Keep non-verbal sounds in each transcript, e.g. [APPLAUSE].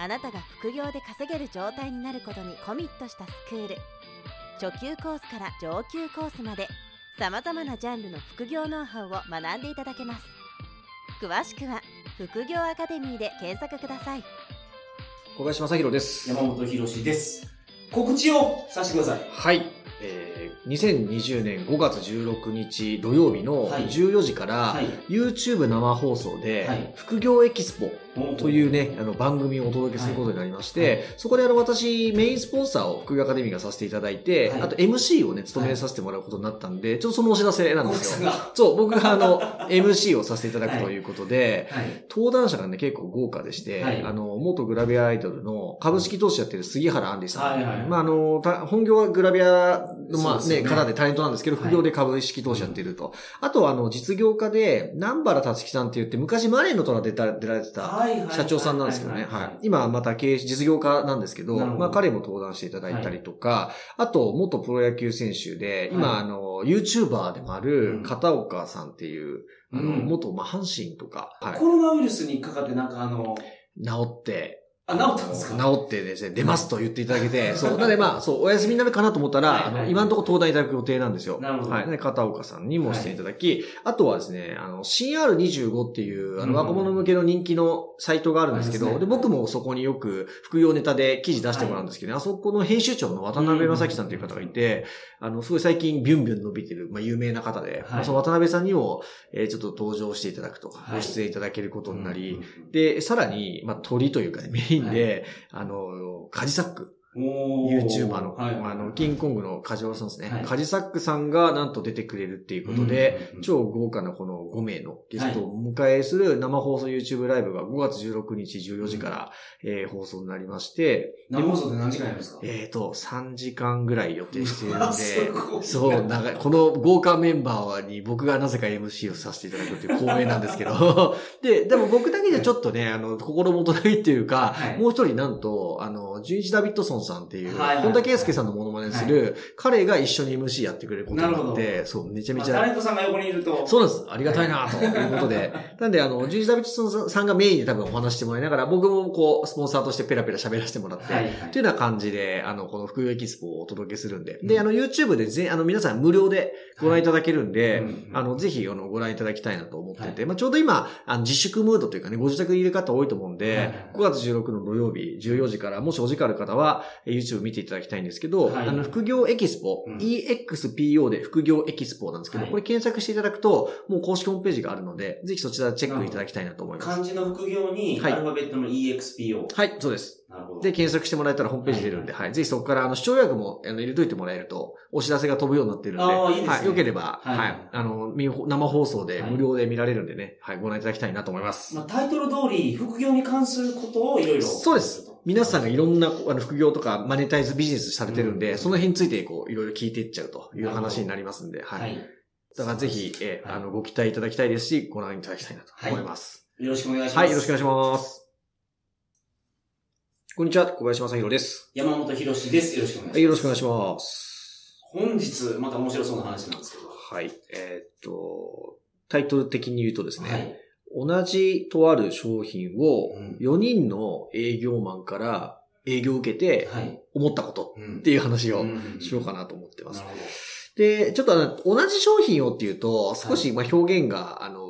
あなたが副業で稼げる状態になることにコミットしたスクール初級コースから上級コースまでさまざまなジャンルの副業ノウハウを学んでいただけます詳しくは副業アカデミーで検索ください小林正宏です。山本博史です。告知をさせてください。はい。えー、2020年5月16日土曜日のはい14時から、はい YouTube 生放送で、はい副業エキスポとう。いうね、あの番組をお届けすることになりまして、そこであの私メインスポンサーを副業アカデミーがさせていただいて、はいあと MC をね、務めさせてもらうことになったんで、ちょっとそのお知らせなん小ですよ。そう、僕があの、[LAUGHS] MC をさせていただくということで、はい。登壇者がね、結構豪華でして、はいあの、元グラビアアイドルの株式投資やってる杉原杏里さん。はいはいまあ、あの、た本業はグラビアの、まあね、方でタレントなんですけど、はい副業で株式投資やってると。あとは、あの、実業家で、南原達樹さんって言って、昔マネーの虎で出られてた、はいはい社長さんなんですけどね。はい。今また経営、実業家なんですけど、まあ彼も登壇していただいたりとか、あと元プロ野球選手で、今、はい。あの、YouTuber でもあうるん。片岡さんっていう、あの、うん。元、まあ、阪神とか、はい。コロナウイルスにかかってなんかあの、治って、あ、治ったんですか？治ってですね、出ますと言っていただけて、そう。なのでまあ、そう、お休みになるかなと思ったら、はいはい。あの、今のところ登壇いただく予定なんですよ。なるほど。はい。で、片岡さんにもしていただき、あとはですね、あの、CR25 っていう、あの、うん。若者向けの人気のサイトがあるんですけど、で、僕もそこによく副業ネタで記事出してもらうんですけど、あそこの編集長の渡辺正樹さんという方がいて、あの、すごい最近ビュンビュン伸びてる、まあ、有名な方で、まあその渡辺さんにも、えーちょっと登場していただくと、はい。ご出演いただけることになり、うん。で、さらに、まあ、鳥というかね、メインで、あの、カジサック、YouTuber の、はいあの、キングコングのカジワさんですね。はい。カジサックさんがなんと出てくれるっていうことで、超豪華なこの5名のゲストをお迎えする生放送 YouTube ライブが5月16日14時から、えー放送になりまして、生放送で何時間やるんですか？えっ、と、3時間ぐらい予定しているので、[LAUGHS] そう、長い。この豪華メンバーに僕がなぜか MC をさせていただくっていう光栄なんですけど、[LAUGHS] で、でも僕だけじゃちょっとね、あの、心もとないっていうか、はい。もう一人なんと、あの、ジュイジ・ダビッドソンさんっていう、はいはい。本田圭佑さんのモノマネする、彼が一緒に MC やってくれることになって、そう、めちゃめまあちゃ、タレントさんが横にいると。そうなんです。ありがたいなということで。[LAUGHS] なんで、あの、ジュイジ・ダビッドさんがメインで多分お話してもらいながら、僕もこう、スポンサーとしてペラペラ喋らせてもらって、はいはい。というような感じで、あの、この副業エキスポをお届けするんで。で、あの、YouTube でぜ、あの、皆さん無料でご覧いただけるんで、あの、ぜひ、あの、ご覧いただきたいなと思ってて、まあ、ちょうど今、あの、自粛ムードというかね、ご自宅にいる方多いと思うんで、はいはい5月16の土曜日、14時から、もしお時間ある方は、えー YouTube 見ていただきたいんですけど、はいあの、副業エキスポ、うん EXPO で副業エキスポなんですけど、はいこれ検索していただくと、もう公式ホームページがあるので、ぜひそちらチェックいただきたいなと思います。漢字の副業に、はいアルファベットの EXPO。はい、そうです。なるほど。で、検索してもらえたらホームページ出るんで、はい。ぜひそこから、あの、視聴予約も、あの、入れといてもらえると、お知らせが飛ぶようになってるんで、あーいいですねはい。よければ、はいはい。あの、見生放送ではい無料で見られるんでね、はい。ご覧いただきたいなと思います。まあ、タイトル通り、副業に関することをいろいろ。そうです。皆さんがいろんな、あの、副業とか、マネタイズビジネスされてるんで、うんその辺について、こう、いろいろ聞いていっちゃうという話になりますんで、は。はいい。だからぜひ、えあの、ご期待いただきたいですし、ご覧いただきたいなと思います。よろしくお願いします。はい、よろしくお願いします。こんにちは、小林正宏です。山本博史です。よろしくお願いします。はい、よろしくお願いします。本日、また面白そうな話なんですけど。はい。えーっと、タイトル的に言うとですね、はい。同じとある商品をうん4人の営業マンから営業を受けてはい。思ったことうんっていう話をうんしようかなと思ってます。で、ちょっと同じ商品をっていうと少しまあ表現が、あの、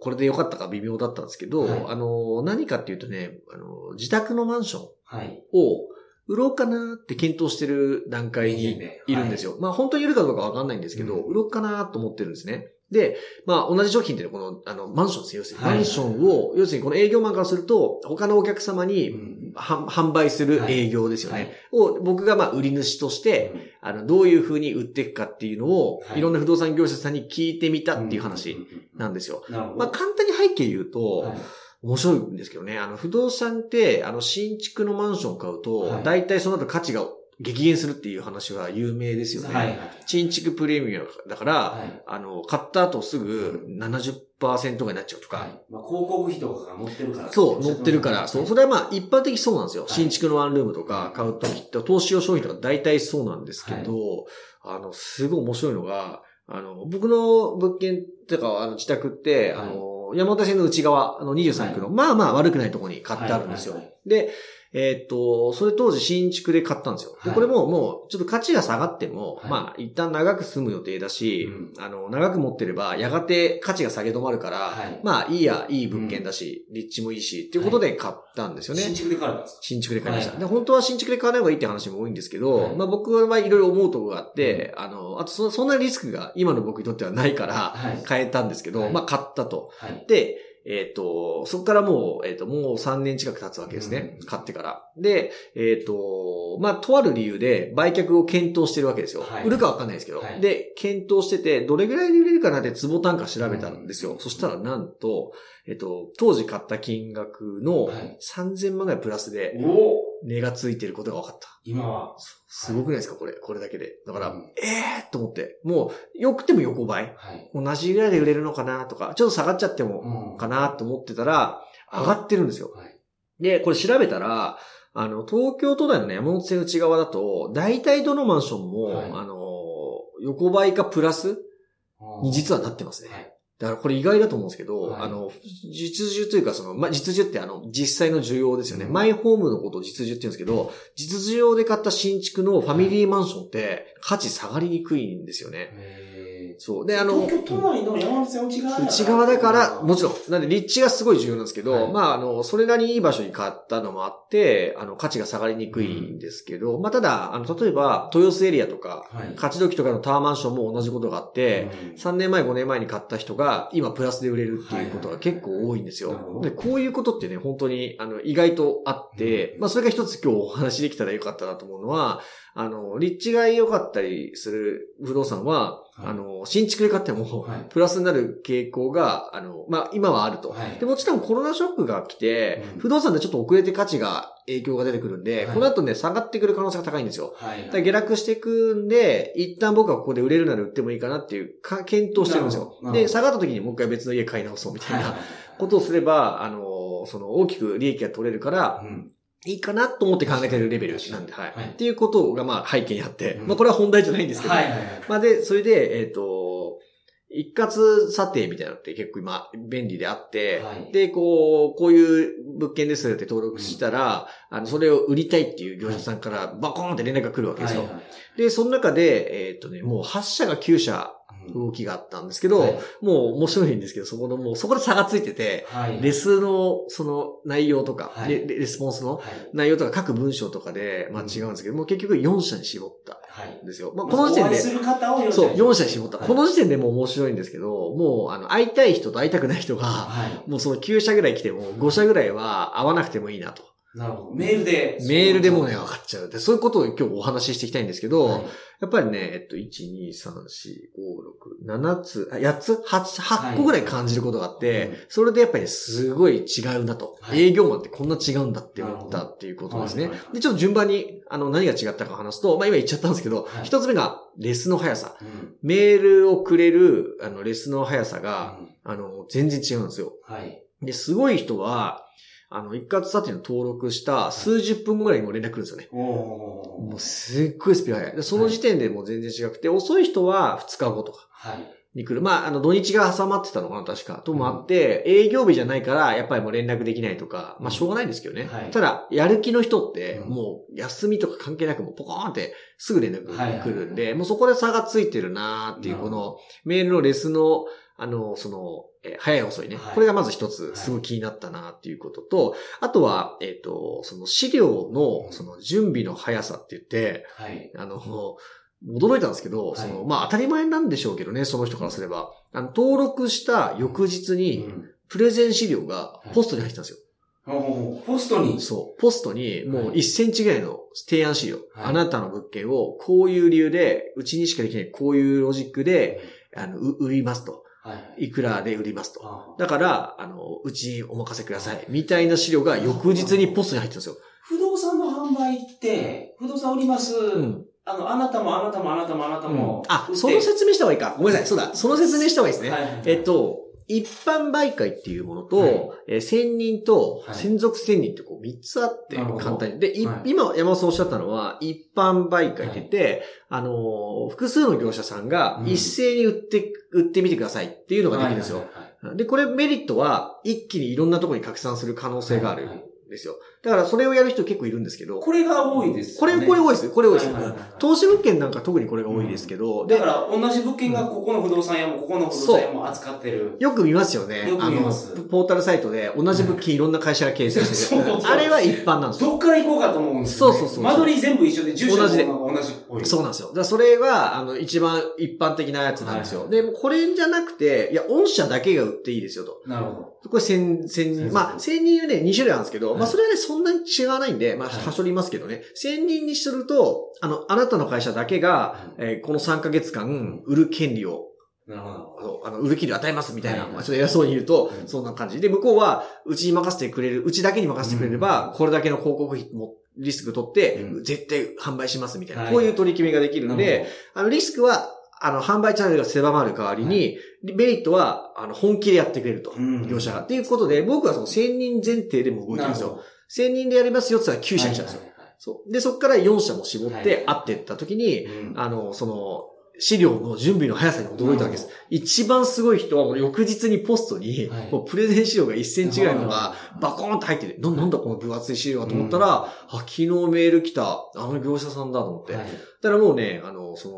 これで良かったか微妙だったんですけど、はいあの、何かっていうとね、あの、自宅のマンションはい。を売ろうかなって検討してる段階にいるんですよ。まあ本当に売るかどうかわかんないんですけど、うん売ろうかなと思ってるんですね。で、まあ同じ商品っていうのはこの、あの、マンションですよ。要するに、はいマンションを、要するにこの営業マンからすると、他のお客様に、うん。は販売する営業ですよね。はい。を、僕がまあ売り主として、あの、どういう風に売っていくかっていうのを、はい。いろんな不動産業者さんに聞いてみたっていう話なんですよ。まあ簡単に背景言うと、はい。面白いんですけどね。あの、不動産って、あの、新築のマンションを買うと、はい、大体その後価値が激減するっていう話は有名ですよね。はい、新築プレミアムだから、はい、あの、買った後すぐ70%がになっちゃうとか。はい、まあ、広告費とかが載ってるから。そう、載ってるから。そう。それはまあ、一般的そうなんですよ。新築のワンルームとか買うときって、投資用商品とか大体そうなんですけど、あの、すごい面白いのが、あの、僕の物件とか、あの、自宅って、あの、山手線の内側、あの23区の、まあまあ悪くないところに買ってあるんですよ。で、えっ、と、それ当時新築で買ったんですよ。で、これももう、ちょっと価値が下がっても、はい、まあ、一旦長く住む予定だし、うん、あの、長く持ってれば、やがて価値が下げ止まるから、はい、まあ、いいや、いい物件だし、うん、立地もいいし、っていうことで買ったんですよね。新築で買ったんですか？新築で買いました。で、本当は新築で買わない方がいいって話も多いんですけど、まあ僕はいろいろ思うところがあって、あの、あとそ、そんなリスクが今の僕にとってはないから、買えたんですけど、まあ買ったと。で、えっ、ー、と、そこからもう、えっ、ー、と、もう3年近く経つわけですね。うん、買ってから。で、えっ、ー、と、まあ、とある理由で売却を検討してるわけですよ。はい、売るかわかんないですけど、はい、で、検討してて、どれぐらいで売れるかなって坪単価調べたんですよ。うん、そしたらなんと、えっ、と、当時買った金額の3000万ぐらいプラスで、値がついてることが分かった。今は。すごくないですか？これ、これだけで。だから、うん、ええー、と思って。もう、良くても横ばい。はい、同じぐらいで売れるのかなとか、ちょっと下がっちゃってもかなと思ってたら、上がってるんですよ。はい、で、これ調べたら、あの、東京都内のね、山手線内側だと、大体どのマンションも、はい、あの、横ばいかプラスに実はなってますね。はいだからこれ意外だと思うんですけど、はい、あの、実需というかその、まあ、実需ってあの、実際の需要ですよね。うん、マイホームのことを実需って言うんですけど、実需要で買った新築のファミリーマンションって価値下がりにくいんですよね。そう。で、あの、東京都内の山手線内側内側だから、もちろん。なんで立地がすごい重要なんですけど、はい、まあ、あの、それなりにいい場所に買ったのもあって、あの、価値が下がりにくいんですけど、うん、まあ、ただ、あの、例えば、豊洲エリアとか、はい、勝ち時とかのタワーマンションも同じことがあって、うん、3年前、5年前に買った人が、今プラスで売れるっていうことが結構多いんですよ。はいはい、で、こういうことってね、本当に、あの、意外とあって、うん、まあ、それが一つ今日お話できたらよかったなと思うのは、あの、立地が良かったりする不動産は、はい、あの、新築で買っても、プラスになる傾向が、あの、まあ、今はあると、はい、で。もちろんコロナショックが来て、うん、不動産でちょっと遅れて価値が、影響が出てくるんで、はい、この後ね、下がってくる可能性が高いんですよ。はい、下落していくんで、一旦僕はここで売れるなら売ってもいいかなっていうか、検討してるんですよ。で、下がった時にもう一回別の家買い直そうみたいなことをすれば、あの、その大きく利益が取れるから、うんいいかなと思って考えてるレベルなんで、はい。はい、っていうことが、まあ、背景にあって、うん、まあ、これは本題じゃないんですけど、はいはいはい、まあ、で、それで、えっ、ー、と、一括査定みたいなのって結構今便利であって、はい、で、こう、こういう物件ですって登録したら、うん、あの、それを売りたいっていう業者さんからバコーンって連絡が来るわけですよ。はいはい、で、その中で、えっ、ー、とね、もう8社が9社動きがあったんですけど、はい、もう面白いんですけど、そこのもう、そこで差がついてて、はい、レスのその内容とか、はい、レレスポンスの内容とか各文章とかで、まあ違うんですけど、もう結局4社に絞ったんですよ。まあこの時点で、そう、4社に絞った。この時点でもう面白いんですけど、もうあの、会いたい人と会いたくない人が、もうその9社ぐらい来ても5社ぐらいは会わなくてもいいなと。なるほど。メールで。メールでもね、分かっちゃう。で、そういうことを今日お話ししていきたいんですけど、はい、やっぱりね、えっと、1、2、3、4、5、6、7つ、あ、8つ ?8、8個ぐらい感じることがあって、はい、それでやっぱり、ね、すごい違うんだと、はい、営業マンってこんな違うんだって思ったっていうことですね。で、ちょっと順番に、あの、何が違ったか話すと、まあ今言っちゃったんですけど、一、つ目が、レスの速さ、うん、メールをくれる、あの、レスの速さが、うん、あの、全然違うんですよ。はい。で、すごい人は、あの、一括査定の登録した数十分ぐらいにも連絡来るんですよね。もうすっごいスピード速い。その時点でもう全然違くて、遅い人は2日後とか。に来る。まあ、あの、土日が挟まってたのかな、確か。ともあって、営業日じゃないから、やっぱりもう連絡できないとか、まあ、しょうがないんですけどね。ただ、やる気の人って、もう、休みとか関係なく、もうポコーンってすぐ連絡来るんで、もうそこで差がついてるなーっていう、この、メールのレスの、あの、その、えー、早い遅いね、はい。これがまず一つ、すごい気になったなっていうことと、はい、あとは、えっ、ー、と、その資料の、その準備の速さって言って、はい、あの、驚いたんですけど、その、まあ当たり前なんでしょうけどね、その人からすれば。あの、登録した翌日に、プレゼン資料がポストに入ってたんですよ。ポストに？そう。ポストに、もう1センチぐらいの提案資料。あなたの物件を、こういう理由で、うちにしかできない、こういうロジックで、あの、売りますと。はい。いくらで売りますと。あだから、あの、うちにお任せください。みたいな資料が翌日にポストに入ってるんですよ。不動産の販売って、不動産売ります。うん。あの、あなたもあなたもあなたもあなたも。あ売っ、てその説明した方がいいか。ごめんなさい。そうだ。その説明した方がいいですね。はいはいえっと、一般媒介っていうものと、はい。えー専任とはい。専属専任ってこう三つあって、簡単に。で、いはい。今山本さんおっしゃったのは、一般媒介って言って、あのー複数の業者さんがうん。一斉に売って、売ってみてくださいっていうのができるんですよ。はいはいはいで、これメリットは、一気にいろんなところに拡散する可能性がある。はいはいんですよ。だからそれをやる人結構いるんですけど、これが多いですこれ。これ多いです。これ多いです。はいはいはい投資物件なんか特にこれが多いですけど、でだか、ら、同じ物件がここの不動産屋も、ここの不動産屋も扱ってる。よく見ますよね。よく見ますあの、ポータルサイトで同じ物件いろんな会社が掲載してる。あれは一般なんですよ。どっから行こうかと思うんですよ、ね。そうそうそう間取り全部一緒で、住所同じで同じ。そうなんですよ。だそれが、あの、一番一般的なやつなんですよ。はいで、もうこれじゃなくて、いや、御社だけが売っていいですよと。なるほど。これ千、千人。まあ、千人はね、2種類あるんですけど、はいまあ、それはね、そんなに違わないんで、まあ、はいはしょりますけどね。千人にすると、あの、あなたの会社だけが、えーこの3ヶ月間、売る権利をなるほど。あの、売る権利を与えますみたいな、はいまあちょっと偉そうに言うと、うんそんな感じ。で、向こうは、うちに任せてくれる、うちだけに任せてくれれば、これだけの広告費も、リスク取って、うん絶対販売しますみたいな、はいこういう取り決めができるんで、あの、リスクは、あの、販売チャンネルが狭まる代わりに、メリットは、あの、本気でやってくれると。うん業者が。っていうことで、僕はその1000人前提でも動いてるんですよ。1000人でやりますよって言ったら9社来たんですよ。はいはいはいそう。で、そこから4社も絞っはいて、会ってった時に、うんあの、その、資料の準備の速さに驚いたわけです。一番すごい人はもう翌日にポストに、はいもうプレゼン資料が1センチぐらいのがバコーンと入ってて、ななんだこの分厚い資料がと思ったら、あ、昨日メール来た、あの業者さんだと思って。はいだからもうね、あの、その、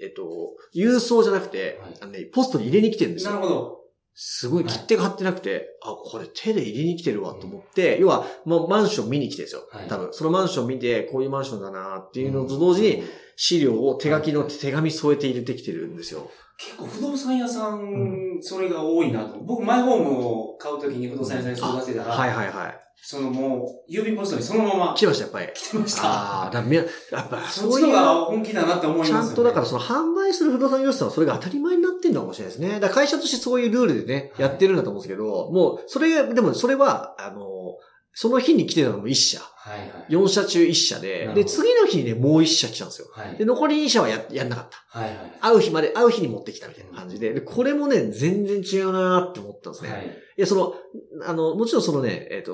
えっと、郵送じゃなくて、はいあのね、ポストに入れに来てるんですよ。なるほど。すごい切手が貼ってなくて、あ、これ手で入れに来てるわと思って、要は、まあ、マンション見に来てるんですよ。はい。多分、そのマンション見て、こういうマンションだなっていうのと同時に、資料を手書きの手紙添えて入れてきてるんですよ。結構不動産屋さん、それが多いなと。僕、マイホームを買うときに不動産屋さんに相談してたら、はいはいはい。そのもう、郵便ポストにそのまま来てました、やっぱり。来てました。ああ、だめやっぱそういうの、が本気だなって思いますね。ゃんとだからその販売する不動産業者さんはそれが当たり前になってんのかもしれないですね。だから会社としてそういうルールでね、やってるんだと思うんですけど、もう、それが、でもそれは、あの、その日に来てたのも1社。はいはい。4社中1社でで、ど次の日にね、もう1社来たんですよ。はい。で、残り2社はや、やんなかった。はいはい。会う日まで、会う日に持ってきたみたいな感じで、で、これもね、全然違うなーって思ったんですね。、はいい。や、その、あの、もちろんそのね、えっ、と、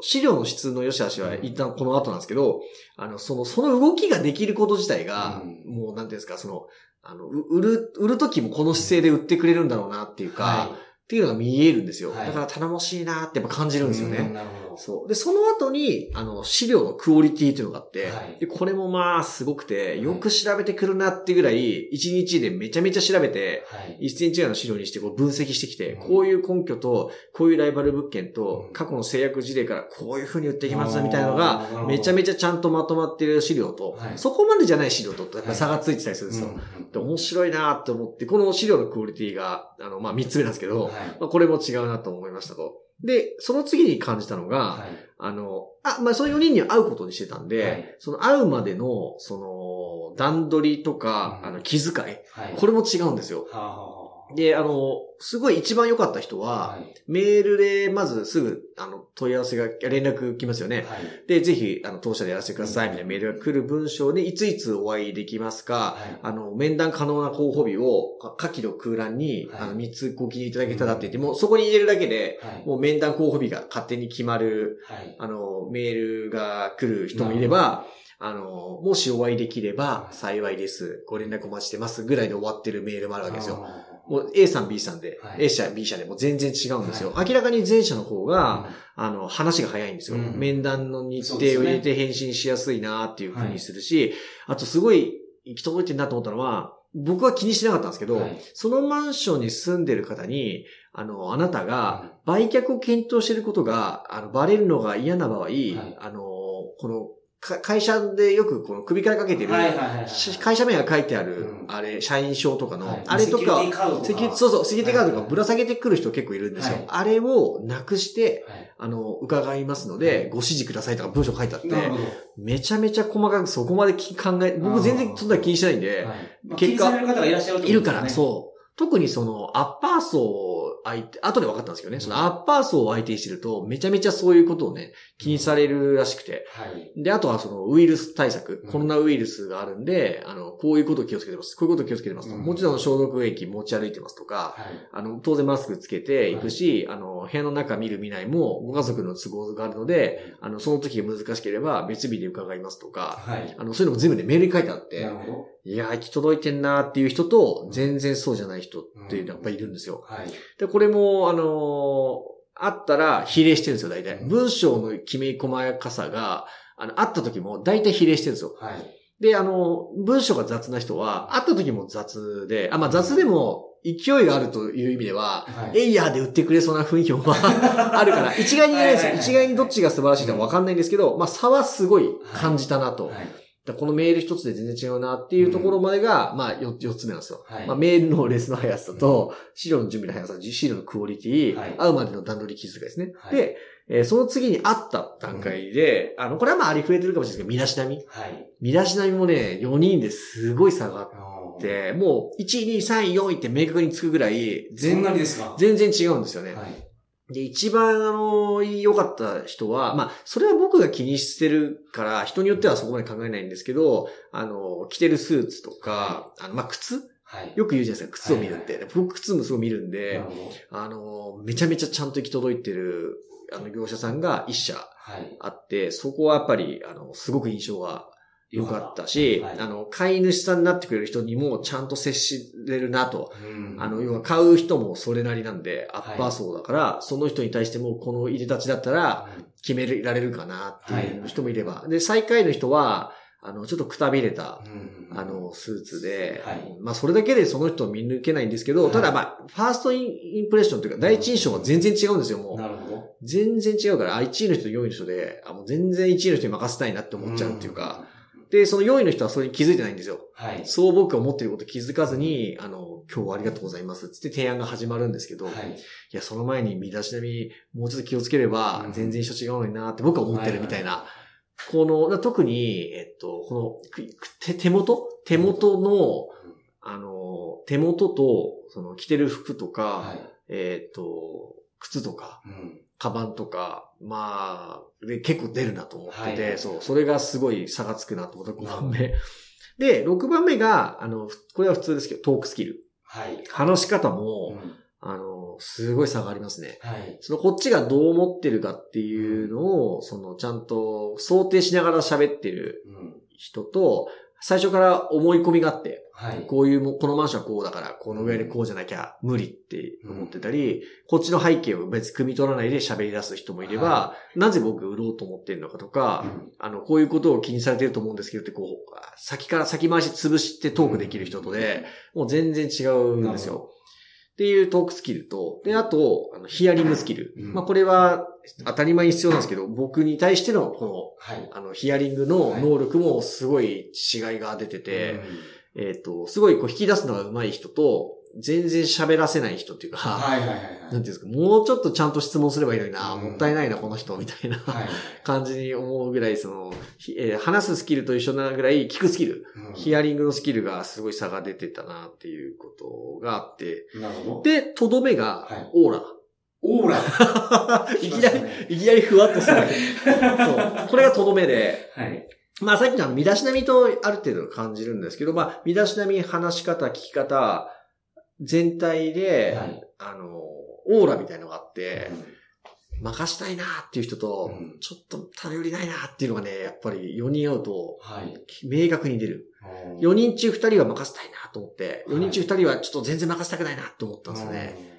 資料の質の良し悪しは一旦この後なんですけど、あの、その、その動きができること自体が、うんもう、なんていうんですか、その、あの、う売る、売る時もこの姿勢で売ってくれるんだろうなっていうか、はっていうのが見えるんですよ。はいだから頼もしいなーってやっぱ感じい。るんですよね。うんなるほど。そう。で、その後に、あの、資料のクオリティっていうのがあって、はいでこれもまあ、すごくて、よく調べてくるなってぐらい、1日でめちゃめちゃ調べて、はい。1センチぐらいの資料にしてこう分析してきて、うんこういう根拠と、こういうライバル物件とう、ん過去の制約事例からこういう風に売ってきますみたいなのが、がめちゃめちゃちゃんとまとまってる資料とはい、そこまでじゃない資料と、やっぱり差がついてたりするんですよ。うんで面白いなって思って、この資料のクオリティが、あの、まあ、3つ目なんですけど、はい。まあ、これも違うなと思いましたと。で、その次に感じたのが、はい。あの、あ、まあ、その4人には会うことにしてたんで、はいその会うまでの、その、段取りとか、うんあの、気遣い、はい。これも違うんですよ。はあはあはで、あの、すごい一番良かった人あ。は、はい。メールでまずすぐ、あの、問い合わせが、連絡来ますよね。はい。で、ぜひ、あの、当社でやらせてください、みたいなメールが来る文章に、いついつお会いできますか、はい。あの、面談可能な候補日を、か下記の空欄に、はいあの、3つご記入いただけたらって言って、もうそこに入れるだけで、はい。もう面談候補日が勝手に決まる、はい。あの、メールが来る人もいれば、あの、もしお会いできれば幸いです。ご連絡お待ちしてます。ぐらいで終わってるメールもあるわけですよ。あもう A さん B さんで、はい。A 社 B 社でも全然違うんですよ。は明らかに前者の方ーが、あの、話が早いんですよ。うん面談の日程を入れて返信しやすいなっていう風にするし、あとすごい行き届いてるなと思ったのは、僕は気にしてなかったんですけど、はい。そのマンションに住んでる方に、あの、あなたが売却を検討していることが、あの、バレるのが嫌な場合、あの、この、か会社でよくこの首からかけてる、会社名が書いてある、うんあれ、社員証とかの、はいあれとかセキュリティ、カードとか。セキュそうそう、セキュリティカードとはいかぶら下げてくる人結構いるんですよ。はいあれをなくして、はい。あの、伺いますので、ご指示くださいとか文章書いてあって。めちゃめちゃ細かくそこまでき考え、僕全然そんな気にしないんで、結果いるから、そう。特にそのアッパー層を相手、後で分かったんですけどね、そのアッパー層を相手にしてると、めちゃめちゃそういうことをね、気にされるらしくて。はい。で、あとはそのウイルス対策うん、コロナウイルスがあるんで、あの、こういうことを気をつけてます。こういうことを気をつけてますもちろん消毒液持ち歩いてますとか、はい。あの、当然マスクつけていくし、あの、部屋の中見る見ないも、ご家族の都合があるので、あの、その時が難しければ別日で伺いますとか、はい。あの、そういうのも全部ね、メールに書いてあってなる、ほど。いやー、行き届いてんなーっていう人と、全然そうじゃない人っていうのがやっぱりいるんですよ。はい。で、これも、あのーあったら比例してるんですよ、大体。うん文章のきめ細やかさが、あの、あった時も大体比例してるんですよ。はい。で、あの、文章が雑な人は、会った時も雑で、あ、まあ雑でも勢いがあるという意味では、はい。エイヤーで売ってくれそうな雰囲気もまあ [LAUGHS] あるから、一概に言えないですよ。はいはいはい一概にどっちが素晴らしいかわかんないんですけど、まあ差はすごい感じたなと。はい。だからこのメール一つで全然違うなっていうところまでが、まあ四四つ目なんですよ。はいまあ、メールのレスの速さと、資料の準備の速さ、資料のクオリティ、はい会うまでの段取り気遣いですね。はいで、えーその次に会った段階で、あの、これはまあありふれてるかもしれないですけど、見出し並み。はい。見出し並みもね、4人ですごい差があって、もう、1、2、3、4位って明確につくぐらい、全然違うんですよね。はい。で、一番、あの、良かった人は、まあ、それは僕が気にしてるから、人によってはそこまで考えないんですけど、あの、着てるスーツとか、あの、まあ、靴？はい。よく言うじゃないですか、靴を見るって。はい僕、靴もすごい見るんなで。あの、めちゃめちゃちゃんと行き届いてる、あの、業者さんが一社はい。あって、そこはやっぱり、あの、すごく印象が良かったし、はい。あの、飼い主さんになってくれる人にもちゃんと接しれるなと。うん。あの、要は買う人もそれなりなんで、アッパー層だから、その人に対してもこの入れ立ちだったら決められるかなっていう人もいれば。で、最下位の人は、あの、ちょっとくたびれた、うん。あ、の、スーツで、はい。まあ、それだけでその人を見抜けないんですけど、はい。ただまあ、ファーストインプレッションというか、第一印象は全然違うんですよ、もう。なるほど。全然違うから、あ、1位の人と4位の人で、あ、もう全然1位の人に任せたいなって思っちゃうっていうか、で、その4位の人はそれに気づいてないんですよ。はい。そう僕が思ってること気づかずに、あの、今日はありがとうございますつって提案が始まるんですけど、い、はい。や、その前に身だしなみ、もうちょっと気をつければうん、全然一緒違うのになって僕は思ってるみたいな。この、だ特に、えっと、この、手手元？手元の、あの、手元と、その着てる服とか、はい。えっと、靴とか、うん。カバンとか、まあ、で結構出るなと思ってて、はいそう、それがすごい差がつくなと思って5番な目。で、6番目が、あの、これは普通ですけど、トークスキル。はい。話し方うも、んあの、すごい差がありますね。はい。その、こっちがどう思ってるかっていうのを、その、ちゃんと想定しながら喋ってるうん。人と、最初から思い込みがあって、はい。こういうも、このマンションはこうだから、このぐらいでこうじゃなきゃ無理って思ってたり、こっちの背景を別に汲み取らないで喋り出す人もいれば、はなぜ僕売ろうと思ってるのかとか、うんあの、こういうことを気にされてると思うんですけどって、こう、先から先回し潰してトークできる人とで、もう全然違うんですよ。っていうトークスキルと、で、あと、あのヒアリングスキル。うんまあ、これは当たり前に必要なんですけど、僕に対しての、こはい。の、あの、ヒアリングの能力もすごい違いが出てて、えっ、と、すごいこう引き出すのが上手い人と、全然喋らせない人っていうか、はいはいはいなんていはい。うんですか、もうちょっとちゃんと質問すればいいのにな、うんもったいないな、この人、みたいなはい。感じに思うぐらい、その、ひえー話すスキルと一緒なぐらい、聞くスキル、うんヒアリングのスキルがすごい差が出てたな、っていうことがあって、なるほど。で、とどめがはい、オーラ。オーラ。[LAUGHS] いきなり、いきなりふわっとする。[LAUGHS] そう。これがとどめで、はい。まあさっきのあの、身だしなみとある程度感じるんですけど、まあ、身だしなみ、話し方、聞き方、全体で、はいあの、オーラみたいのがあって、任したいなっていう人と、うんちょっと頼りないなっていうのがね、やっぱり4人会うと、はい。明確に出る。4人中2人は任せたいなと思って、4人中2人はちょっと全然任せたくないなと思ったんですよね。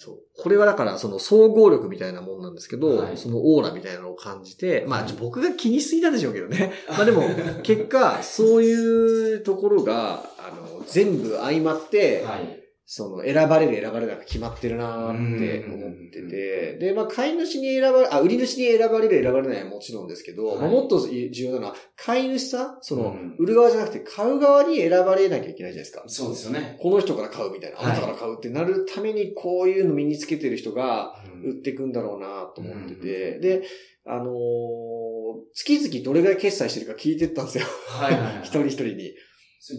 そう。これはだから、その総合力みたいなもんなんですけど、はいそのオーラみたいなのを感じて、まあ、はい僕が気にしすぎたんでしょうけどね。まあでも、[LAUGHS] 結果、そういうところが、あの、全部相まって、はい。その、選ばれる選ばれないが決まってるなーって思ってて、で、まあ、買い主に選ばれ、あ、売り主に選ばれる選ばれないはもちろんですけど、はいまあもっと重要なのは、買い主さんその、うん売る側じゃなくて買う側に選ばれなきゃいけないじゃないですか。そうですよね。この人から買うみたいな、はいあなたから買うってなるために、こういうの身につけてる人が、うん売っていくんだろうなと思ってて、うんで、あのー月々どれぐらい決済してるか聞いてったんですよ。はいはいはい。[LAUGHS] 一人一人に。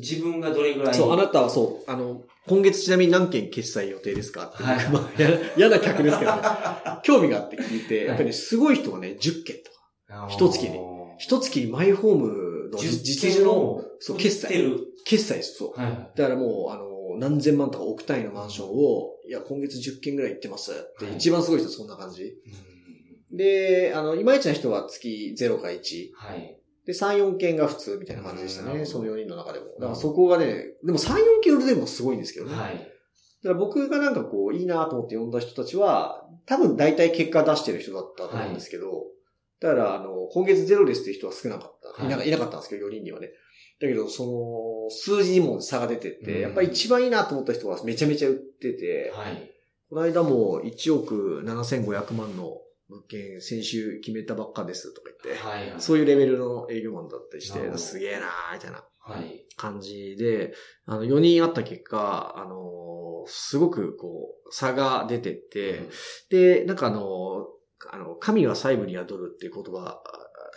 自分がどれぐらい。そう、あなたはそう、あの、今月ちなみに何件決済予定ですか？はい、まあ、嫌な客ですけどね。[LAUGHS] 興味があって聞いて、やっぱり、ね、すごい人はね、10件とか。一月に。一月にマイホームの実需の、そう、決済。決済です、そう。はい、だからもう、あの、何千万とか億単位のマンションを、いや、今月10件ぐらい行ってますって、一番すごい人そんな感じ。で、あの、いまいちな人は月0か1。はい。で、3、4件が普通みたいな感じでしたね。その4人の中でも。だからそこがね、でも3、4件売るでもすごいんですけどね。はい。だから僕がなんかこう、いいなと思って呼んだ人たちは、多分大体結果出してる人だったと思うんですけど、はい、だから、あの、今月ゼロですっていう人は少なかった。いな,、い、なかったんですけど、4人にはね。だけど、その、数字にも差が出てて、やっぱり一番いいなと思った人はめちゃめちゃ売ってて、はい、この間も1億7500万の物件先週決めたばっかですとか言って、はいはい、そういうレベルの営業マンだったりして、すげえなーみたいな感じで、あの、4人あった結果、あのすごくこう、差が出てって、うん、で、なんかあのあの、神は細部に宿るっていう言葉、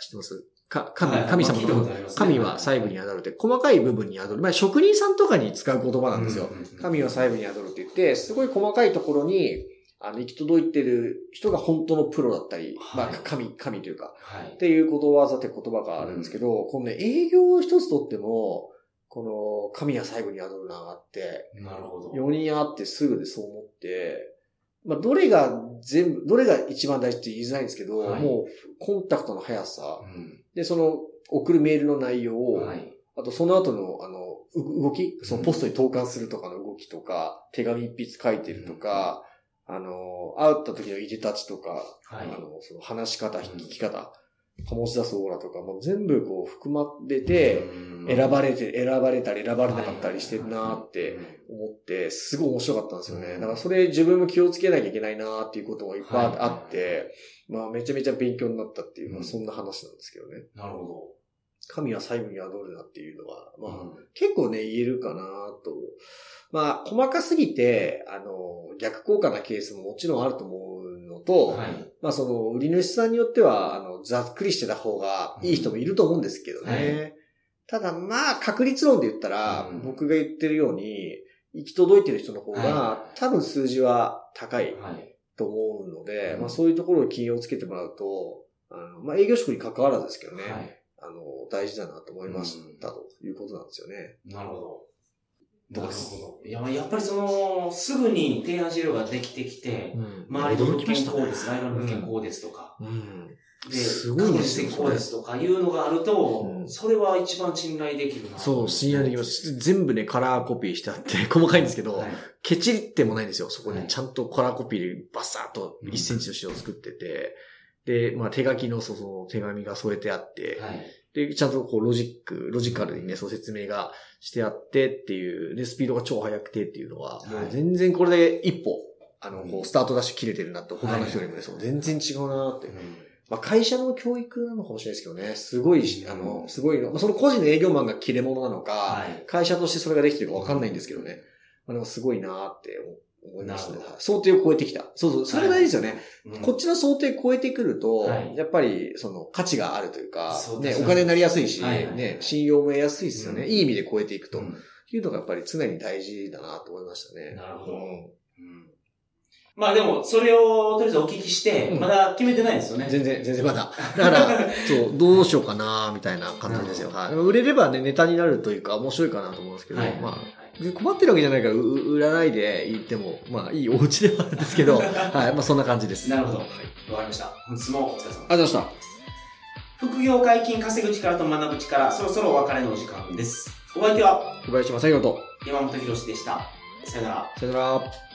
知ってます？か、神、神様と、神は細部に宿るって、細かい部分に宿る。まあ、職人さんとかに使う言葉なんですよ。神は細部に宿るって言って、すごい細かいところに、あの、行き届いてる人が本当のプロだったり、まあ、神、神というか、っていうことわざって言葉があるんですけど、このね、営業一つとっても、この、神は細部に宿るなって、なるほど。4人あってすぐでそう思って、まあ、どれが全部、どれが一番大事って言いづらいんですけど、はい、もう、コンタクトの速さ、うん、で、その、送るメールの内容を、はい、あとその後の、あの、動き、そのポストに投函するとかの動きとか、手紙一筆書いてるとか、うん、あの、会った時のいでたちとか、はい、あの、その話し方、聞き方、醸し出すオーラとかも全部こう含まってて、選ばれて、選ばれたり選ばれなかったりしてるなって思って、すごい面白かったんですよね。だからそれ自分も気をつけなきゃいけないなっていうこともいっぱいあって、まあめちゃめちゃ勉強になったっていう、まあそんな話なんですけどね。なるほど。神は細部に宿るなっていうのは、まあ、結構ね、言えるかなと。まあ、細かすぎて、あの、逆効果なケースももちろんあると思うのと、はい、まあその、売り主さんによっては、あの、ざっくりしてた方がいい人もいると思うんですけどね。はい、ただまあ、確率論で言ったら、うん、僕が言ってるように、行き届いてる人の方が、はい、多分数字は高いと思うので、まあそういうところを気をつけてもらうと、あの、まあ営業職に関わらずですけどね、あの、大事だなと思いましたということなんですよね。なるほど。いや、やっぱりその、すぐに提案資料ができてきて、うん、周りの物件こうです、ライバル物件こうですとか、うん、で、すごいですね。こうですとかいうのがあると、うん、それは一番信頼できるな。そう、信頼できます。全部ね、カラーコピーしてあって、[LAUGHS] 細かいんですけど、はい、ケチってもないんですよ。そこにちゃんとカラーコピーでバッサーと1センチの紙を作ってて、で、まあ手書きのその手紙が添えてあって、はいで、ちゃんとこうロジック、ロジカルにね、そう説明がしてあってっていう、で、スピードが超速くてっていうのは、もう全然これで一歩、あの、こう、スタートダッシュ切れてるなって、他の人よりもね、そう、全然違うなって。まあ、会社の教育なのかもしれないですけどね、すごい、あの、すごいの、まあ、その個人の営業マンが切れ者なのか、会社としてそれができてるかわかんないんですけどね。まあ、でもすごいなって思いましたね。想定を超えてきた。そうそう、それがいいですよね。はい、こっちの想定超えてくると、はい、やっぱり、その、価値があるというか、ね、ね、お金になりやすいし、はい、ね、信用も得やすいですよね。うん、いい意味で超えていくと。いうのがやっぱり常に大事だなと思いましたね。なるほど。うんまあでも、それをとりあえずお聞きして、まだ決めてないですよね。全然、全然まだ。だから、[LAUGHS] そう、どうしようかな、みたいな感じですよ。はい。売れればね、ネタになるというか、面白いかなと思うんですけど、はい、まあ、困ってるわけじゃないから売らないで言っても、まあいいお家ではあるんですけど、[LAUGHS] はい、まあそんな感じです。なるほど。はい。わかりました。本日もお疲れ様でした。ありがとうございました。副業解禁稼ぐ力と学ぶ力、そろそろお別れのお時間です。お相手は、小林正宏と山本博史でした。さよなら。さよなら。